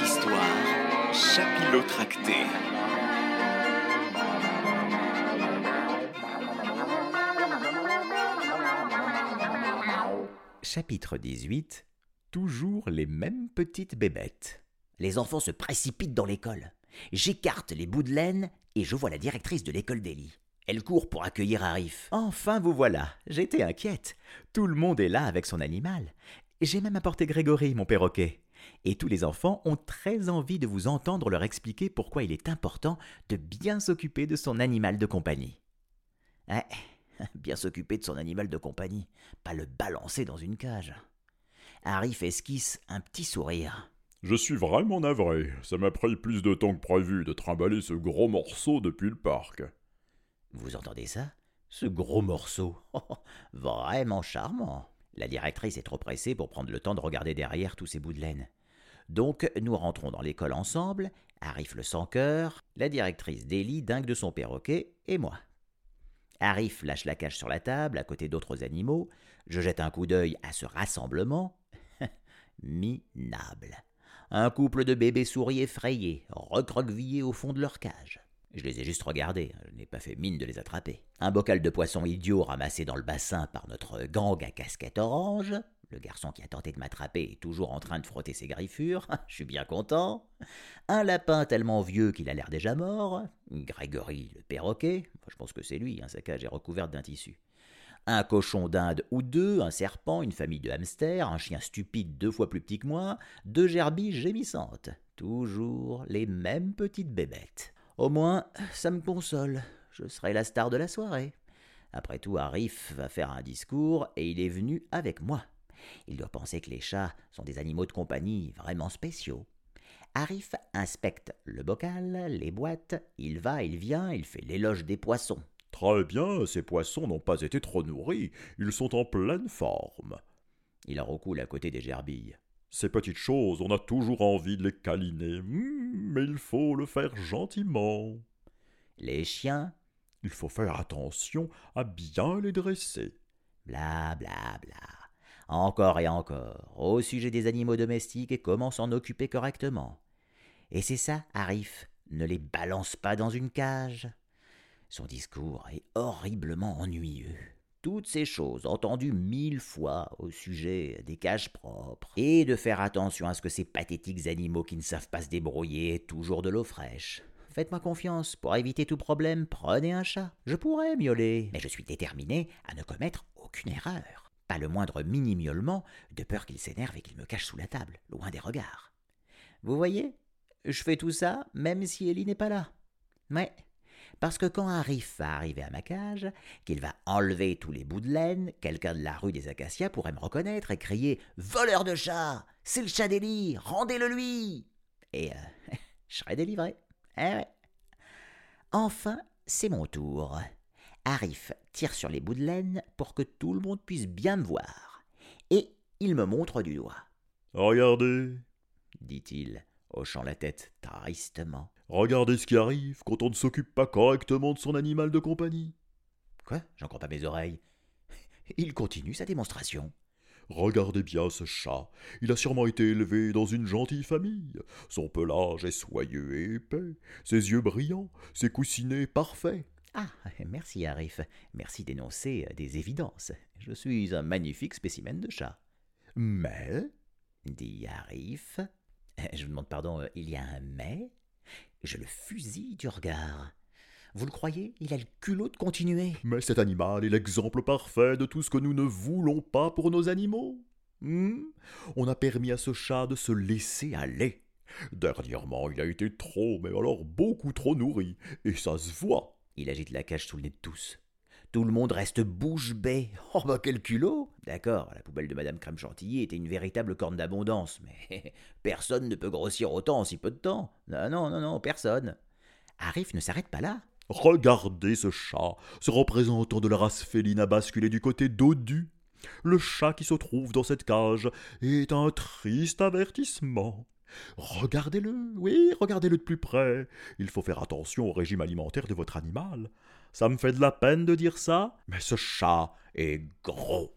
Les histoires chapilotractées. Chapitre 18 Toujours les mêmes petites bébêtes. Les enfants se précipitent dans l'école. J'écarte les bouts de laine et je vois la directrice de l'école d'Elie. Elle court pour accueillir Arif. Enfin vous voilà, j'étais inquiète. Tout le monde est là avec son animal. J'ai même apporté Grégory, mon perroquet. Et tous les enfants ont très envie de vous entendre leur expliquer pourquoi il est important de bien s'occuper de son animal de compagnie. Ouais, bien s'occuper de son animal de compagnie, pas le balancer dans une cage. Arif esquisse un petit sourire. Je suis vraiment navré. Ça m'a pris plus de temps que prévu de trimballer ce gros morceau depuis le parc. Vous entendez ça? Ce gros morceau. Vraiment charmant. La directrice est trop pressée pour prendre le temps de regarder derrière tous ces bouts de laine. Donc nous rentrons dans l'école ensemble, Arif le sans cœur, la directrice d'Elie dingue de son perroquet et moi. Arif lâche la cage sur la table à côté d'autres animaux. Je jette un coup d'œil à ce rassemblement. Minable. Un couple de bébés souris effrayés, recroquevillés au fond de leur cage. Je les ai juste regardés, je n'ai pas fait mine de les attraper. Un bocal de poisson idiot ramassé dans le bassin par notre gang à casquette orange. Le garçon qui a tenté de m'attraper est toujours en train de frotter ses griffures, je suis bien content. Un lapin tellement vieux qu'il a l'air déjà mort. Grégory le perroquet, je pense que c'est lui, hein, sa cage est recouverte d'un tissu un cochon d'Inde ou deux, un serpent, une famille de hamsters, un chien stupide deux fois plus petit que moi, deux gerbilles gémissantes. Toujours les mêmes petites bébêtes. Au moins, ça me console. Je serai la star de la soirée. Après tout, Arif va faire un discours et il est venu avec moi. Il doit penser que les chats sont des animaux de compagnie vraiment spéciaux. Arif inspecte le bocal, les boîtes, il va, il vient, il fait l'éloge des poissons. Très bien, ces poissons n'ont pas été trop nourris, ils sont en pleine forme. Il recoule à côté des gerbilles. Ces petites choses, on a toujours envie de les câliner, hmm, mais il faut le faire gentiment. Les chiens? Il faut faire attention à bien les dresser. Bla bla bla. Encore et encore, au sujet des animaux domestiques et comment s'en occuper correctement. Et c'est ça, Arif, ne les balance pas dans une cage. Son discours est horriblement ennuyeux. Toutes ces choses entendues mille fois au sujet des cages propres, et de faire attention à ce que ces pathétiques animaux qui ne savent pas se débrouiller aient toujours de l'eau fraîche. Faites-moi confiance, pour éviter tout problème, prenez un chat. Je pourrais miauler, mais je suis déterminé à ne commettre aucune erreur. Pas le moindre mini-miaulement, de peur qu'il s'énerve et qu'il me cache sous la table, loin des regards. Vous voyez? Je fais tout ça, même si Ellie n'est pas là. Mais parce que quand Arif va arriver à ma cage, qu'il va enlever tous les bouts de laine, quelqu'un de la rue des Acacias pourrait me reconnaître et crier Voleur de chat C'est le chat d'Élie Rendez-le lui Et euh, je serai délivré. Eh ouais. Enfin, c'est mon tour. Arif tire sur les bouts de laine pour que tout le monde puisse bien me voir. Et il me montre du doigt. Regardez, dit-il, hochant la tête tristement. Regardez ce qui arrive quand on ne s'occupe pas correctement de son animal de compagnie. Quoi? J'en crois pas mes oreilles. Il continue sa démonstration. Regardez bien ce chat. Il a sûrement été élevé dans une gentille famille. Son pelage est soyeux et épais, ses yeux brillants, ses coussinets parfaits. Ah, merci Arif. Merci d'énoncer des évidences. Je suis un magnifique spécimen de chat. Mais, dit Arif, je vous demande pardon, il y a un mais? Je le fusille du regard. Vous le croyez Il a le culot de continuer. Mais cet animal est l'exemple parfait de tout ce que nous ne voulons pas pour nos animaux. Hmm? On a permis à ce chat de se laisser aller. Dernièrement, il a été trop, mais alors beaucoup trop nourri, et ça se voit. Il agite la cage sous le nez de tous. Tout le monde reste bouche bée. Oh bah quel culot D'accord, la poubelle de Madame Crème Chantilly était une véritable corne d'abondance, mais personne ne peut grossir autant en si peu de temps. Non, non, non, non, personne. Arif ne s'arrête pas là. Regardez ce chat, ce représentant de la race féline a basculé du côté dodu. Le chat qui se trouve dans cette cage est un triste avertissement. Regardez-le, oui, regardez-le de plus près. Il faut faire attention au régime alimentaire de votre animal. Ça me fait de la peine de dire ça, mais ce chat est gros.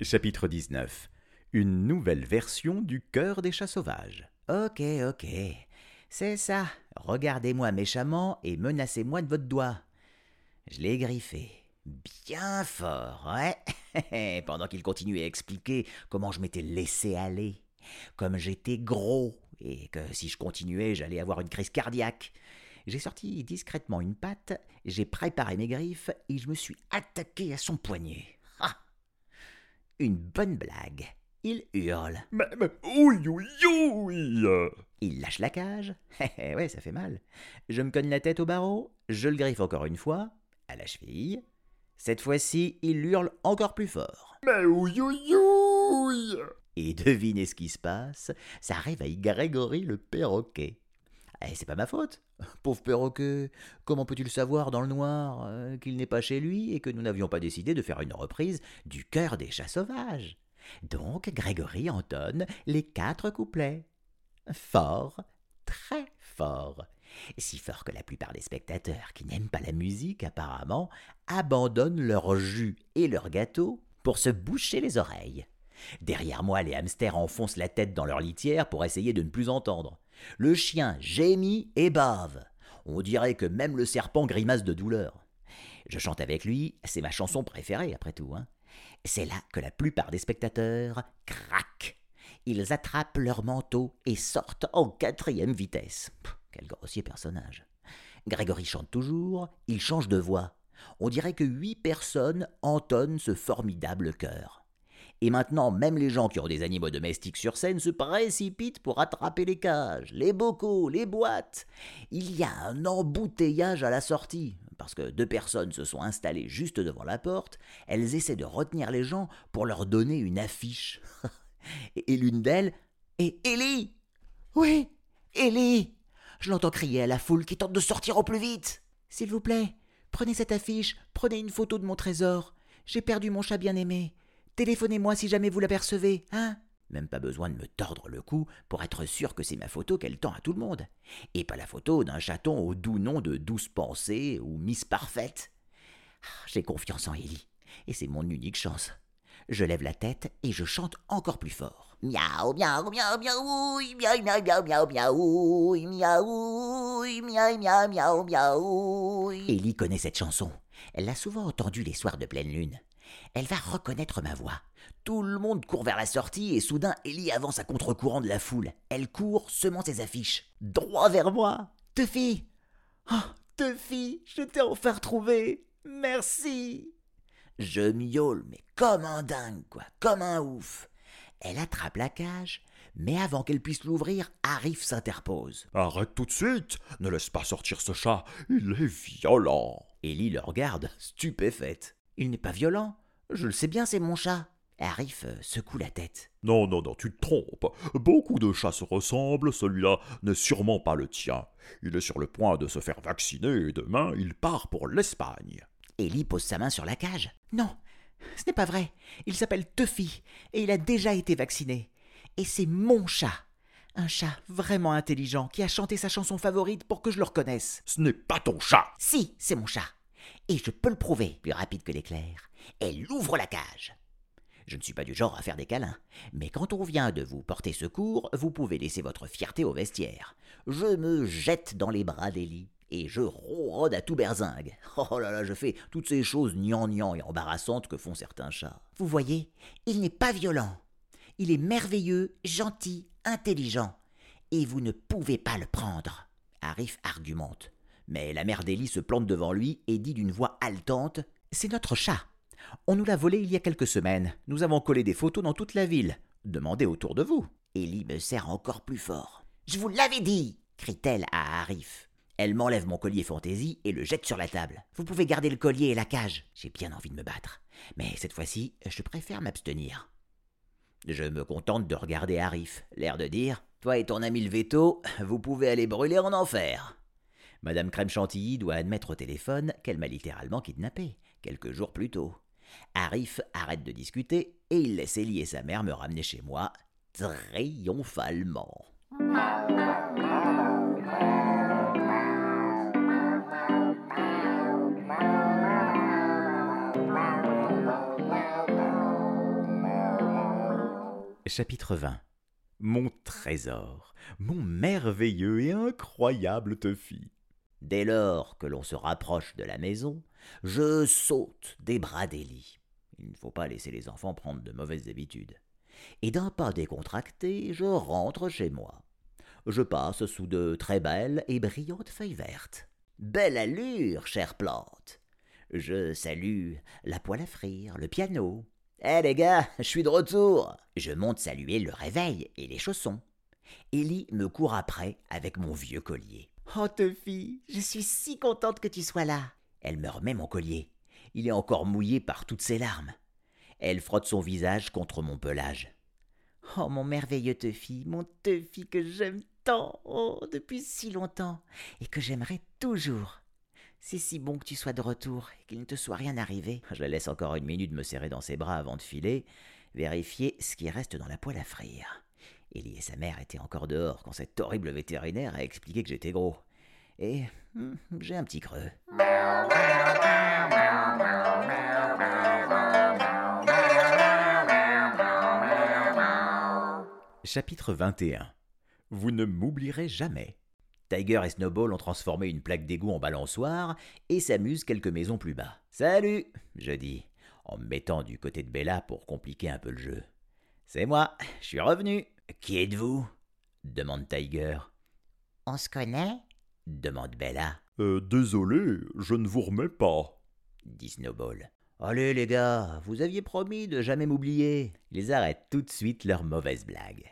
Chapitre 19 Une nouvelle version du cœur des chats sauvages. Ok, ok. C'est ça. Regardez-moi méchamment et menacez-moi de votre doigt. Je l'ai griffé. Bien fort, ouais. Pendant qu'il continuait à expliquer comment je m'étais laissé aller. Comme j'étais gros et que si je continuais, j'allais avoir une crise cardiaque. J'ai sorti discrètement une patte, j'ai préparé mes griffes et je me suis attaqué à son poignet. Ah Une bonne blague. Il hurle. Mais, mais, Il lâche la cage. ouais, ça fait mal. Je me cogne la tête au barreau, je le griffe encore une fois, à la cheville. Cette fois-ci, il hurle encore plus fort. Mais ouïe Et devinez ce qui se passe, ça réveille Grégory le perroquet. Eh, c'est pas ma faute. Pauvre perroquet, comment peux-tu le savoir dans le noir euh, qu'il n'est pas chez lui et que nous n'avions pas décidé de faire une reprise du cœur des chats sauvages? Donc Grégory entonne les quatre couplets. Fort, très fort. Si fort que la plupart des spectateurs qui n'aiment pas la musique, apparemment, abandonnent leur jus et leur gâteau pour se boucher les oreilles. Derrière moi, les hamsters enfoncent la tête dans leur litière pour essayer de ne plus entendre. Le chien gémit et bave. On dirait que même le serpent grimace de douleur. Je chante avec lui, c'est ma chanson préférée après tout. Hein. C'est là que la plupart des spectateurs craquent. Ils attrapent leur manteau et sortent en quatrième vitesse. Quel grossier personnage. Grégory chante toujours, il change de voix. On dirait que huit personnes entonnent ce formidable chœur. Et maintenant, même les gens qui ont des animaux domestiques sur scène se précipitent pour attraper les cages, les bocaux, les boîtes. Il y a un embouteillage à la sortie, parce que deux personnes se sont installées juste devant la porte, elles essaient de retenir les gens pour leur donner une affiche. et l'une d'elles est Ellie Oui, Ellie Je l'entends crier à la foule qui tente de sortir au plus vite. S'il vous plaît, prenez cette affiche, prenez une photo de mon trésor. J'ai perdu mon chat bien-aimé. Téléphonez-moi si jamais vous l'apercevez, hein? Même pas besoin de me tordre le cou pour être sûr que c'est ma photo qu'elle tend à tout le monde. Et pas la photo d'un chaton au doux nom de Douce Pensée ou Miss Parfaite. Ah, j'ai confiance en Ellie, et c'est mon unique chance. Je lève la tête et je chante encore plus fort. Miaou, miaou, miaou, miaou, miaou, miaou, miaou, miaou, miaou, miaou. Ellie connaît cette chanson. Elle l'a souvent entendue les soirs de pleine lune. Elle va reconnaître ma voix. Tout le monde court vers la sortie et soudain Ellie avance à contre-courant de la foule. Elle court, semant ses affiches. Droit vers moi. Tuffy Oh, Tuffy, je t'ai enfin retrouvé. Merci. Je miaule, mais comme un dingue, quoi, comme un ouf. Elle attrape la cage, mais avant qu'elle puisse l'ouvrir, Arif s'interpose. Arrête tout de suite Ne laisse pas sortir ce chat, il est violent Ellie le regarde, stupéfaite. Il n'est pas violent. Je le sais bien, c'est mon chat. Arif euh, secoue la tête. Non, non, non, tu te trompes. Beaucoup de chats se ressemblent, celui-là n'est sûrement pas le tien. Il est sur le point de se faire vacciner et demain il part pour l'Espagne. Ellie pose sa main sur la cage. Non, ce n'est pas vrai. Il s'appelle Tuffy et il a déjà été vacciné. Et c'est mon chat. Un chat vraiment intelligent qui a chanté sa chanson favorite pour que je le reconnaisse. Ce n'est pas ton chat. Si, c'est mon chat. Et je peux le prouver, plus rapide que l'éclair. Elle ouvre la cage. Je ne suis pas du genre à faire des câlins, mais quand on vient de vous porter secours, vous pouvez laisser votre fierté au vestiaire. Je me jette dans les bras d'Elie et je ronronne à tout berzingue. Oh là là, je fais toutes ces choses gnangnang et embarrassantes que font certains chats. Vous voyez, il n'est pas violent. Il est merveilleux, gentil, intelligent. Et vous ne pouvez pas le prendre. Arif argumente. Mais la mère d'Elie se plante devant lui et dit d'une voix haletante C'est notre chat. On nous l'a volé il y a quelques semaines. Nous avons collé des photos dans toute la ville. Demandez autour de vous. Ellie me serre encore plus fort. Je vous l'avais dit crie-t-elle à Arif. Elle m'enlève mon collier fantaisie et le jette sur la table. Vous pouvez garder le collier et la cage. J'ai bien envie de me battre. Mais cette fois-ci, je préfère m'abstenir. Je me contente de regarder Arif, l'air de dire Toi et ton ami le veto, vous pouvez aller brûler en enfer. Madame Crème Chantilly doit admettre au téléphone qu'elle m'a littéralement kidnappé, quelques jours plus tôt. Arif arrête de discuter et il laisse Ellie et sa mère me ramener chez moi, triomphalement. Chapitre 20 Mon trésor, mon merveilleux et incroyable Tuffy. Dès lors que l'on se rapproche de la maison, je saute des bras d'Élie. Il ne faut pas laisser les enfants prendre de mauvaises habitudes. Et d'un pas décontracté, je rentre chez moi. Je passe sous de très belles et brillantes feuilles vertes. Belle allure, chère plante. Je salue la poêle à frire, le piano, eh les gars, je suis de retour. Je monte saluer le réveil et les chaussons. Ellie me court après avec mon vieux collier. Oh Tuffy, je suis si contente que tu sois là. Elle me remet mon collier. Il est encore mouillé par toutes ses larmes. Elle frotte son visage contre mon pelage. Oh mon merveilleux Tuffy, mon Tuffy que j'aime tant, oh, depuis si longtemps, et que j'aimerais toujours. C'est si bon que tu sois de retour et qu'il ne te soit rien arrivé. Je la laisse encore une minute me serrer dans ses bras avant de filer, vérifier ce qui reste dans la poêle à frire. Ellie et sa mère étaient encore dehors quand cet horrible vétérinaire a expliqué que j'étais gros. Et hmm, j'ai un petit creux. Chapitre 21 Vous ne m'oublierez jamais. Tiger et Snowball ont transformé une plaque d'égout en balançoire et s'amusent quelques maisons plus bas. Salut je dis, en me mettant du côté de Bella pour compliquer un peu le jeu. C'est moi, je suis revenu. Qui êtes-vous? demande Tiger. On se connaît? demande Bella. Euh, désolé, je ne vous remets pas, dit Snowball. Allez les gars, vous aviez promis de jamais m'oublier. Ils arrêtent tout de suite leurs mauvaises blagues.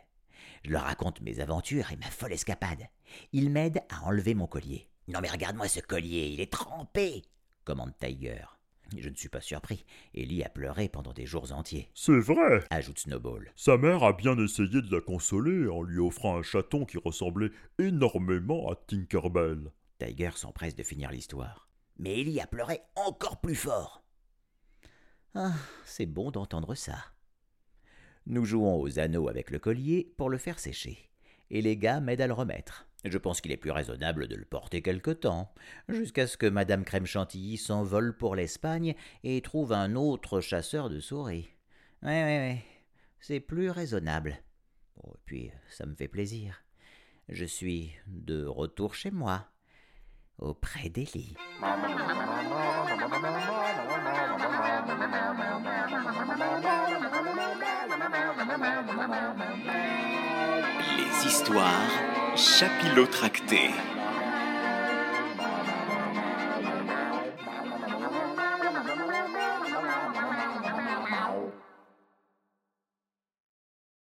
Je leur raconte mes aventures et ma folle escapade. Ils m'aident à enlever mon collier. Non mais regarde-moi ce collier, il est trempé commande Tiger. Je ne suis pas surpris. Ellie a pleuré pendant des jours entiers. C'est vrai ajoute Snowball. Sa mère a bien essayé de la consoler en lui offrant un chaton qui ressemblait énormément à Tinkerbell. Tiger s'empresse de finir l'histoire. Mais Ellie a pleuré encore plus fort. Ah, c'est bon d'entendre ça. Nous jouons aux anneaux avec le collier pour le faire sécher, et les gars m'aident à le remettre. Je pense qu'il est plus raisonnable de le porter quelque temps, jusqu'à ce que Madame Crème Chantilly s'envole pour l'Espagne et trouve un autre chasseur de souris. Oui, oui, oui, c'est plus raisonnable. Oh, puis, ça me fait plaisir. Je suis de retour chez moi, auprès d'Elie. Les histoires chapilotractées.